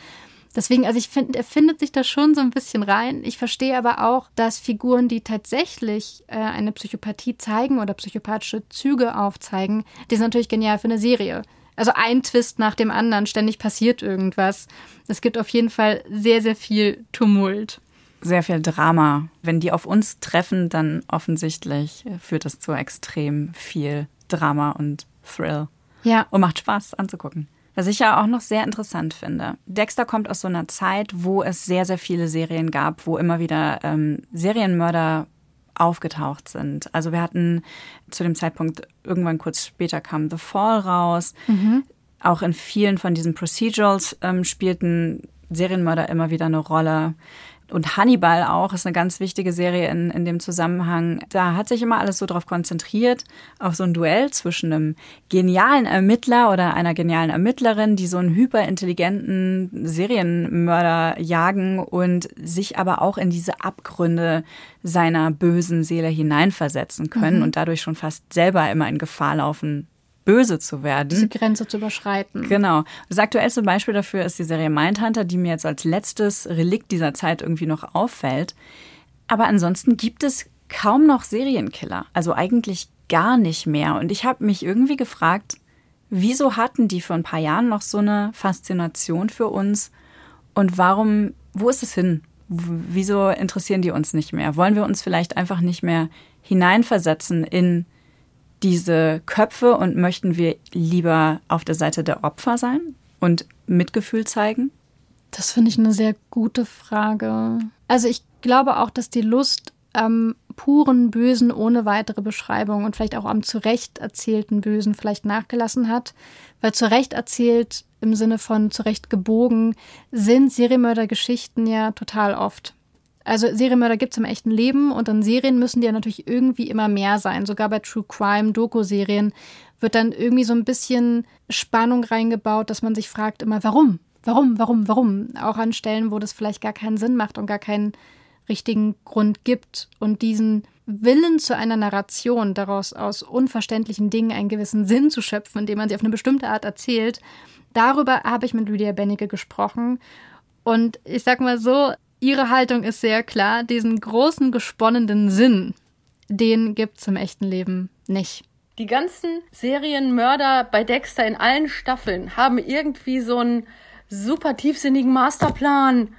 Deswegen, also ich finde, er findet sich da schon so ein bisschen rein. Ich verstehe aber auch, dass Figuren, die tatsächlich äh, eine Psychopathie zeigen oder psychopathische Züge aufzeigen, die sind natürlich genial für eine Serie. Also ein Twist nach dem anderen, ständig passiert irgendwas. Es gibt auf jeden Fall sehr, sehr viel Tumult. Sehr viel Drama. Wenn die auf uns treffen, dann offensichtlich führt das zu extrem viel Drama und Thrill. Ja. Und macht Spaß anzugucken. Was ich ja auch noch sehr interessant finde. Dexter kommt aus so einer Zeit, wo es sehr, sehr viele Serien gab, wo immer wieder ähm, Serienmörder aufgetaucht sind. Also wir hatten zu dem Zeitpunkt, irgendwann kurz später kam The Fall raus. Mhm. Auch in vielen von diesen Procedurals ähm, spielten Serienmörder immer wieder eine Rolle. Und Hannibal auch ist eine ganz wichtige Serie in, in dem Zusammenhang. Da hat sich immer alles so darauf konzentriert, auf so ein Duell zwischen einem genialen Ermittler oder einer genialen Ermittlerin, die so einen hyperintelligenten Serienmörder jagen und sich aber auch in diese Abgründe seiner bösen Seele hineinversetzen können mhm. und dadurch schon fast selber immer in Gefahr laufen böse zu werden. Diese Grenze zu überschreiten. Genau. Das aktuellste Beispiel dafür ist die Serie Mindhunter, die mir jetzt als letztes Relikt dieser Zeit irgendwie noch auffällt. Aber ansonsten gibt es kaum noch Serienkiller. Also eigentlich gar nicht mehr. Und ich habe mich irgendwie gefragt, wieso hatten die vor ein paar Jahren noch so eine Faszination für uns Und warum, wo ist es hin? Wieso interessieren die uns nicht mehr? Wollen wir uns vielleicht einfach nicht mehr hineinversetzen in diese Köpfe und möchten wir lieber auf der Seite der Opfer sein und Mitgefühl zeigen? Das finde ich eine sehr gute Frage. Also ich glaube auch, dass die Lust am puren Bösen ohne weitere Beschreibung und vielleicht auch am zurecht erzählten Bösen vielleicht nachgelassen hat. Weil zurecht erzählt im Sinne von zurecht gebogen sind Serienmördergeschichten ja total oft. Also Serienmörder gibt es im echten Leben und in Serien müssen die ja natürlich irgendwie immer mehr sein. Sogar bei True Crime, Doku-Serien wird dann irgendwie so ein bisschen Spannung reingebaut, dass man sich fragt immer, warum? Warum, warum, warum? Auch an Stellen, wo das vielleicht gar keinen Sinn macht und gar keinen richtigen Grund gibt. Und diesen Willen zu einer Narration, daraus aus unverständlichen Dingen einen gewissen Sinn zu schöpfen, indem man sie auf eine bestimmte Art erzählt, darüber habe ich mit Lydia Bennecke gesprochen. Und ich sag mal so, ihre Haltung ist sehr klar. Diesen großen, gesponnenen Sinn, den gibt es im echten Leben nicht. Die ganzen Serienmörder bei Dexter in allen Staffeln haben irgendwie so einen super tiefsinnigen Masterplan.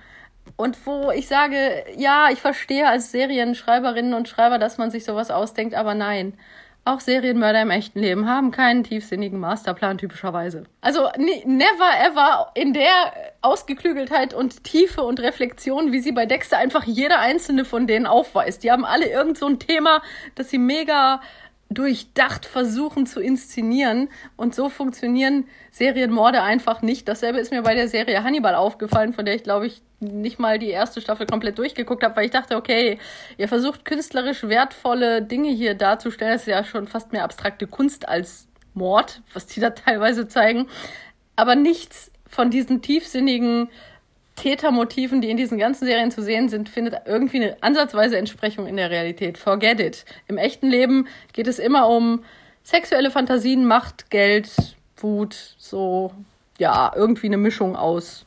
Und wo ich sage, ja, ich verstehe als Serienschreiberinnen und Schreiber, dass man sich sowas ausdenkt, aber nein. Auch Serienmörder im echten Leben haben keinen tiefsinnigen Masterplan typischerweise. Also never ever in der Ausgeklügeltheit und Tiefe und Reflexion, wie sie bei Dexter einfach jeder einzelne von denen aufweist. Die haben alle irgend so ein Thema, das sie mega durchdacht versuchen zu inszenieren. Und so funktionieren Serienmorde einfach nicht. Dasselbe ist mir bei der Serie Hannibal aufgefallen, von der ich glaube ich nicht mal die erste Staffel komplett durchgeguckt habe, weil ich dachte, okay, ihr versucht künstlerisch wertvolle Dinge hier darzustellen. Das ist ja schon fast mehr abstrakte Kunst als Mord, was die da teilweise zeigen. Aber nichts von diesen tiefsinnigen Tätermotiven, die in diesen ganzen Serien zu sehen sind, findet irgendwie eine ansatzweise Entsprechung in der Realität. Forget it. Im echten Leben geht es immer um sexuelle Fantasien, Macht, Geld, Wut, so, ja, irgendwie eine Mischung aus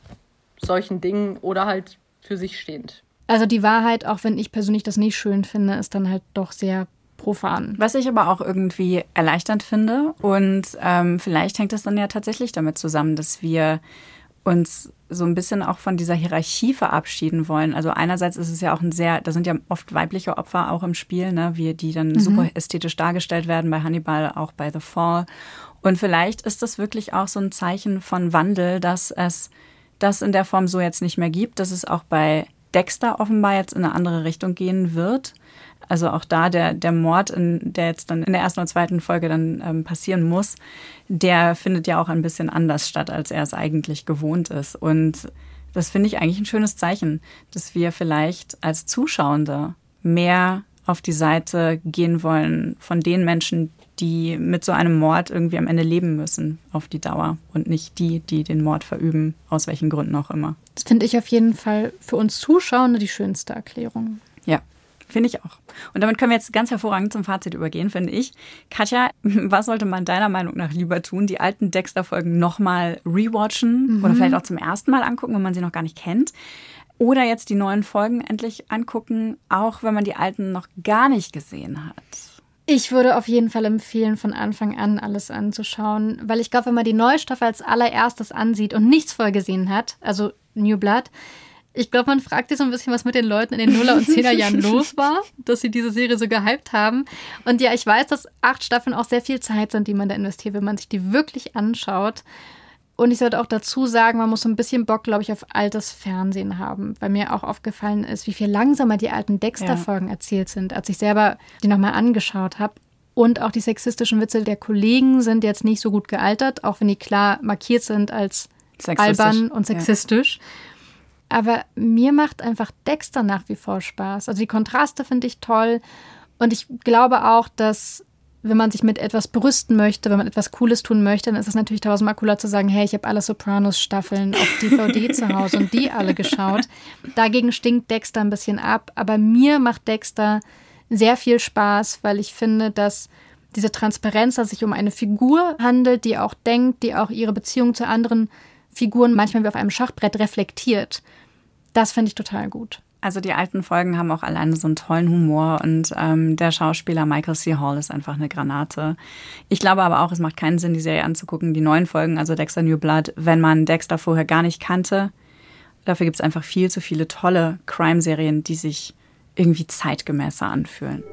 solchen Dingen oder halt für sich stehend. Also die Wahrheit, auch wenn ich persönlich das nicht schön finde, ist dann halt doch sehr profan. Was ich aber auch irgendwie erleichternd finde und ähm, vielleicht hängt das dann ja tatsächlich damit zusammen, dass wir uns so ein bisschen auch von dieser Hierarchie verabschieden wollen. Also einerseits ist es ja auch ein sehr, da sind ja oft weibliche Opfer auch im Spiel, ne, wie die dann mhm. super ästhetisch dargestellt werden bei Hannibal, auch bei The Fall. Und vielleicht ist das wirklich auch so ein Zeichen von Wandel, dass es das in der Form so jetzt nicht mehr gibt, dass es auch bei Dexter offenbar jetzt in eine andere Richtung gehen wird. Also auch da der, der Mord, in, der jetzt dann in der ersten und zweiten Folge dann ähm, passieren muss, der findet ja auch ein bisschen anders statt, als er es eigentlich gewohnt ist. Und das finde ich eigentlich ein schönes Zeichen, dass wir vielleicht als Zuschauende mehr auf die Seite gehen wollen von den Menschen, die mit so einem Mord irgendwie am Ende leben müssen auf die Dauer und nicht die, die den Mord verüben, aus welchen Gründen auch immer. Das finde ich auf jeden Fall für uns Zuschauende die schönste Erklärung. Ja, Finde ich auch. Und damit können wir jetzt ganz hervorragend zum Fazit übergehen, finde ich. Katja, <laughs> was sollte man deiner Meinung nach lieber tun? Die alten Dexter-Folgen nochmal rewatchen mhm. oder vielleicht auch zum ersten Mal angucken, wenn man sie noch gar nicht kennt? Oder jetzt die neuen Folgen endlich angucken, auch wenn man die alten noch gar nicht gesehen hat? Ich würde auf jeden Fall empfehlen, von Anfang an alles anzuschauen, weil ich glaube, wenn man die neue Staffel als allererstes ansieht und nichts vorgesehen hat, also New Blood, ich glaube, man fragt sich so ein bisschen, was mit den Leuten in den Nuller- und Zehnerjahren <laughs> los war, dass sie diese Serie so gehypt haben. Und ja, ich weiß, dass acht Staffeln auch sehr viel Zeit sind, die man da investiert, wenn man sich die wirklich anschaut. Und ich sollte auch dazu sagen, man muss so ein bisschen Bock, glaube ich, auf altes Fernsehen haben, weil mir auch aufgefallen ist, wie viel langsamer die alten Dexter-Folgen ja. erzählt sind, als ich selber die nochmal angeschaut habe. Und auch die sexistischen Witze der Kollegen sind jetzt nicht so gut gealtert, auch wenn die klar markiert sind als albern und sexistisch. Ja. Aber mir macht einfach Dexter nach wie vor Spaß. Also die Kontraste finde ich toll. Und ich glaube auch, dass wenn man sich mit etwas brüsten möchte, wenn man etwas Cooles tun möchte, dann ist es natürlich tausendmal cooler zu sagen, hey, ich habe alle Sopranos-Staffeln auf DVD <laughs> zu Hause und die alle geschaut. Dagegen stinkt Dexter ein bisschen ab. Aber mir macht Dexter sehr viel Spaß, weil ich finde, dass diese Transparenz, dass sich um eine Figur handelt, die auch denkt, die auch ihre Beziehung zu anderen Figuren manchmal wie auf einem Schachbrett reflektiert. Das finde ich total gut. Also die alten Folgen haben auch alleine so einen tollen Humor und ähm, der Schauspieler Michael C. Hall ist einfach eine Granate. Ich glaube aber auch, es macht keinen Sinn, die Serie anzugucken, die neuen Folgen, also Dexter New Blood, wenn man Dexter vorher gar nicht kannte. Dafür gibt es einfach viel zu viele tolle Crime-Serien, die sich irgendwie zeitgemäßer anfühlen.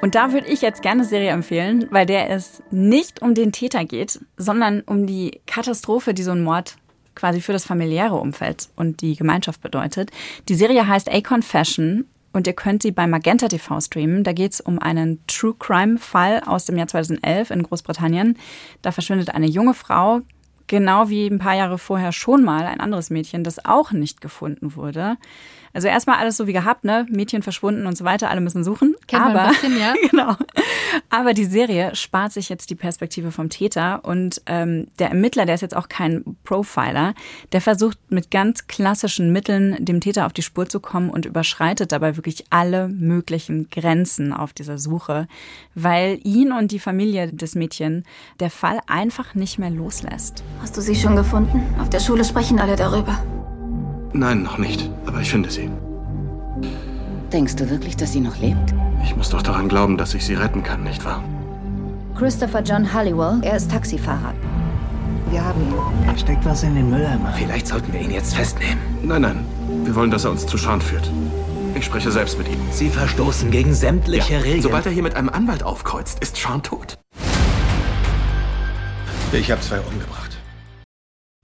Und da würde ich jetzt gerne eine Serie empfehlen, weil der es nicht um den Täter geht, sondern um die Katastrophe, die so ein Mord quasi für das familiäre Umfeld und die Gemeinschaft bedeutet. Die Serie heißt A Confession und ihr könnt sie bei Magenta TV streamen. Da geht es um einen True Crime Fall aus dem Jahr 2011 in Großbritannien. Da verschwindet eine junge Frau, genau wie ein paar Jahre vorher schon mal ein anderes Mädchen, das auch nicht gefunden wurde. Also erstmal alles so wie gehabt, ne? Mädchen verschwunden und so weiter, alle müssen suchen. Kennt aber, man ein bisschen, ja. <laughs> genau. Aber die Serie spart sich jetzt die Perspektive vom Täter und ähm, der Ermittler, der ist jetzt auch kein Profiler, der versucht mit ganz klassischen Mitteln dem Täter auf die Spur zu kommen und überschreitet dabei wirklich alle möglichen Grenzen auf dieser Suche, weil ihn und die Familie des Mädchen der Fall einfach nicht mehr loslässt. Hast du sie schon gefunden? Auf der Schule sprechen alle darüber. Nein, noch nicht. Aber ich finde sie. Denkst du wirklich, dass sie noch lebt? Ich muss doch daran glauben, dass ich sie retten kann, nicht wahr? Christopher John Halliwell, er ist Taxifahrer. Wir haben ihn. Er steckt was in den Mülleimer. Vielleicht sollten wir ihn jetzt festnehmen. Nein, nein. Wir wollen, dass er uns zu Schaden führt. Ich spreche selbst mit ihm. Sie verstoßen gegen sämtliche Ja. Regeln. Sobald er hier mit einem Anwalt aufkreuzt, ist Sean tot. Ich habe zwei umgebracht.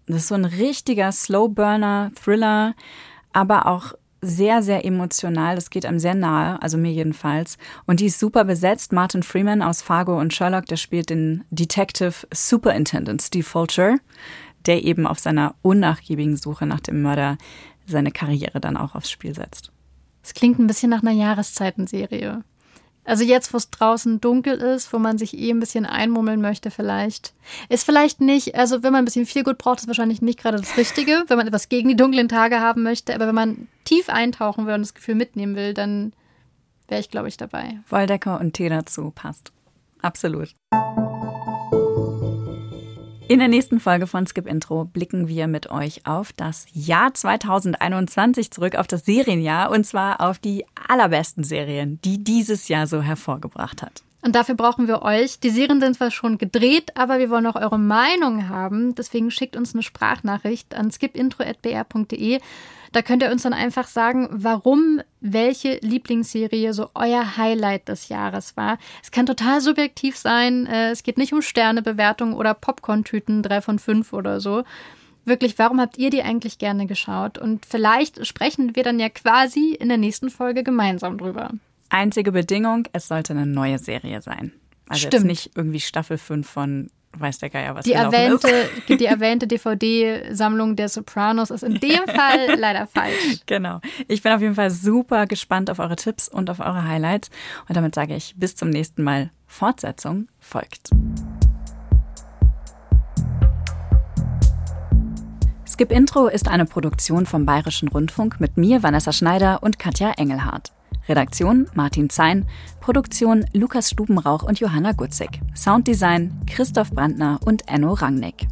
Das ist so ein richtiger Slowburner-Thriller, aber auch sehr, sehr emotional. Das geht einem sehr nahe, also mir jedenfalls. Und die ist super besetzt. Martin Freeman aus Fargo und Sherlock, der spielt den Detective Superintendent Steve Fulcher, der eben auf seiner unnachgiebigen Suche nach dem Mörder seine Karriere dann auch aufs Spiel setzt. Es klingt ein bisschen nach einer Jahreszeitenserie. Also jetzt, wo es draußen dunkel ist, wo man sich eh ein bisschen einmummeln möchte vielleicht. Ist vielleicht nicht, also wenn man ein bisschen viel gut braucht, ist wahrscheinlich nicht gerade das Richtige, wenn man etwas gegen die dunklen Tage haben möchte. Aber wenn man tief eintauchen will und das Gefühl mitnehmen will, dann wäre ich, glaube ich, dabei. Woldecker und Tee dazu passt. Absolut. In der nächsten Folge von Skip Intro blicken wir mit euch auf das Jahr 2021 zurück, auf das Serienjahr und zwar auf die allerbesten Serien, die dieses Jahr so hervorgebracht hat. Und dafür brauchen wir euch. Die Serien sind zwar schon gedreht, aber wir wollen auch eure Meinung haben. Deswegen schickt uns eine Sprachnachricht an skipintro.br.de. Da könnt ihr uns dann einfach sagen, warum welche Lieblingsserie so euer Highlight des Jahres war. Es kann total subjektiv sein. Äh, Es geht nicht um Sternebewertung oder Popcorn-Tüten, drei von fünf oder so. Wirklich, warum habt ihr die eigentlich gerne geschaut? Und vielleicht sprechen wir dann ja quasi in der nächsten Folge gemeinsam drüber. Einzige Bedingung, es sollte eine neue Serie sein. Also jetzt Stimmt. nicht irgendwie Staffel 5 von weiß der Geier, was Die erwähnte, ist. <laughs> die erwähnte DVD-Sammlung der Sopranos ist in dem <laughs> Fall leider falsch. Genau. Ich bin auf jeden Fall super gespannt auf eure Tipps und auf eure Highlights. Und damit sage ich bis zum nächsten Mal. Fortsetzung folgt. Skip Intro ist eine Produktion vom Bayerischen Rundfunk mit mir, Vanessa Schneider und Katja Engelhardt. Redaktion Martin Zein, Produktion Lukas Stubenrauch und Johanna Gutzig. Sounddesign Christoph Brandner und Enno Rangnick.